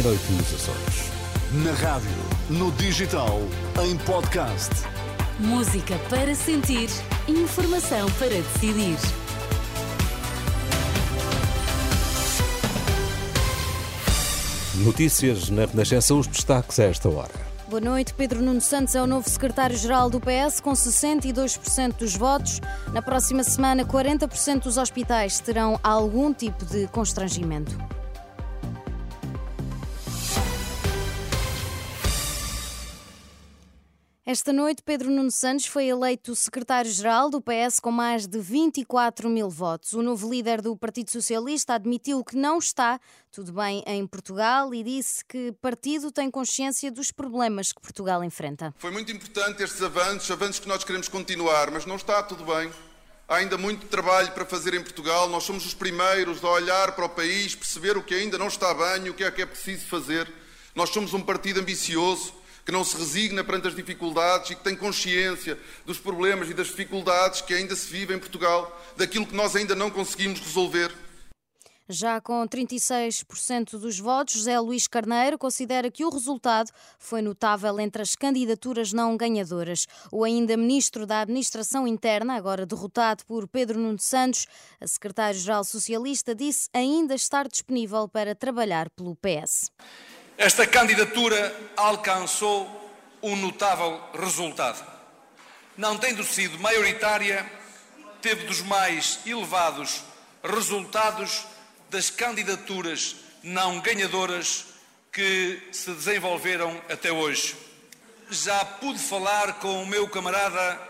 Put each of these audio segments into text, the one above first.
meia-noite nos Açores. Na rádio, no digital, em podcast. Música para sentir, informação para decidir. Notícias na Renascença, os destaques a esta hora. Boa noite. Pedro Nuno Santos é o novo secretário-geral do PS, com 62% dos votos. Na próxima semana, 40% dos hospitais terão algum tipo de constrangimento. Esta noite, Pedro Nuno Santos foi eleito secretário-geral do PS com mais de 24 mil votos. O novo líder do Partido Socialista admitiu que não está tudo bem em Portugal e disse que o partido tem consciência dos problemas que Portugal enfrenta. Foi muito importante estes avanços, avanços que nós queremos continuar, mas não está tudo bem. Há ainda muito trabalho para fazer em Portugal. Nós somos os primeiros a olhar para o país, perceber o que ainda não está bem, o que é que é preciso fazer. Nós somos um partido ambicioso que não se resigna perante as dificuldades e que tem consciência dos problemas e das dificuldades que ainda se vivem em Portugal, daquilo que nós ainda não conseguimos resolver. Já com 36% dos votos, José Luís Carneiro considera que o resultado foi notável entre as candidaturas não ganhadoras. O ainda ministro da Administração Interna, agora derrotado por Pedro Nuno Santos, a secretário-geral socialista, disse ainda estar disponível para trabalhar pelo PS. Esta candidatura alcançou um notável resultado. Não tendo sido maioritária, teve dos mais elevados resultados das candidaturas não ganhadoras que se desenvolveram até hoje. Já pude falar com o meu camarada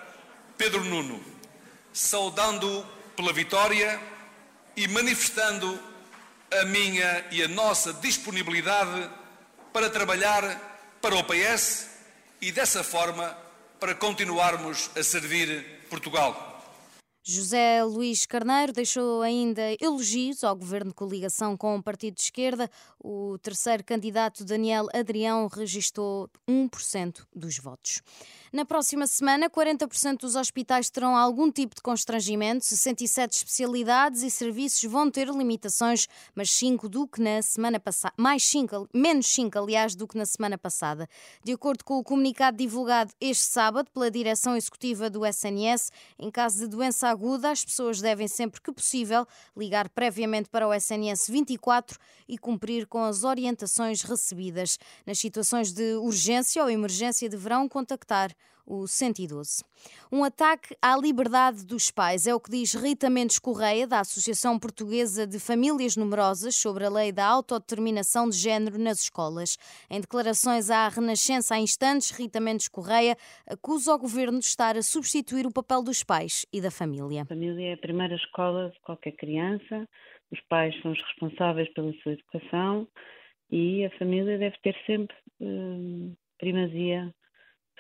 Pedro Nuno, saudando pela vitória e manifestando a minha e a nossa disponibilidade para trabalhar para o PS e, dessa forma, para continuarmos a servir Portugal. José Luís Carneiro deixou ainda elogios ao governo de coligação com o Partido de Esquerda. O terceiro candidato, Daniel Adrião, registrou 1% dos votos. Na próxima semana, 40% dos hospitais terão algum tipo de constrangimento, 67 especialidades e serviços vão ter limitações, mas 5 do que na semana passada, mais 5, menos 5, aliás, do que na semana passada. De acordo com o comunicado divulgado este sábado pela direção executiva do SNS, em caso de doença aguda, as pessoas devem sempre que possível ligar previamente para o SNS 24 e cumprir com as orientações recebidas. Nas situações de urgência ou emergência deverão contactar o 112. Um ataque à liberdade dos pais é o que diz Rita Mendes Correia, da Associação Portuguesa de Famílias Numerosas, sobre a lei da autodeterminação de género nas escolas. Em declarações à Renascença há instantes, Rita Mendes Correia acusa o governo de estar a substituir o papel dos pais e da família. A família é a primeira escola de qualquer criança, os pais são os responsáveis pela sua educação e a família deve ter sempre hum, primazia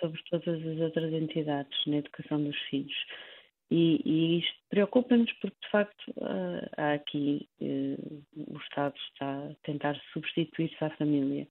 sobre todas as outras entidades na educação dos filhos. E, e isto preocupa-nos porque, de facto, há aqui uh, o Estado está a tentar substituir-se à família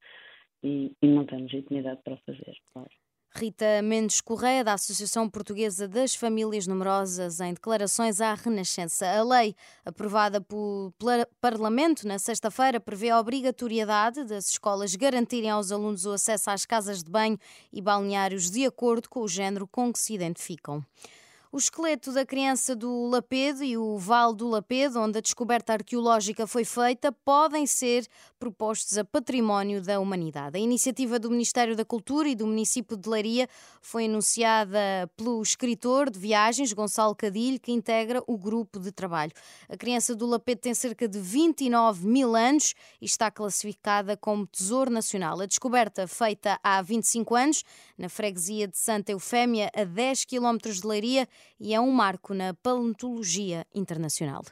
e, e não tem legitimidade para o fazer, claro. Rita Mendes Correia, da Associação Portuguesa das Famílias Numerosas, em declarações à Renascença. A lei, aprovada pelo Parlamento na sexta-feira, prevê a obrigatoriedade das escolas garantirem aos alunos o acesso às casas de banho e balneários de acordo com o género com que se identificam. O esqueleto da criança do Lapedo e o Vale do Lapedo, onde a descoberta arqueológica foi feita, podem ser propostos a património da humanidade. A iniciativa do Ministério da Cultura e do município de Leiria foi anunciada pelo escritor de viagens Gonçalo Cadilho, que integra o grupo de trabalho. A criança do Lapedo tem cerca de 29 mil anos e está classificada como Tesouro Nacional. A descoberta, feita há 25 anos, na freguesia de Santa Eufémia, a 10 quilómetros de Leiria, e é um marco na paleontologia internacional.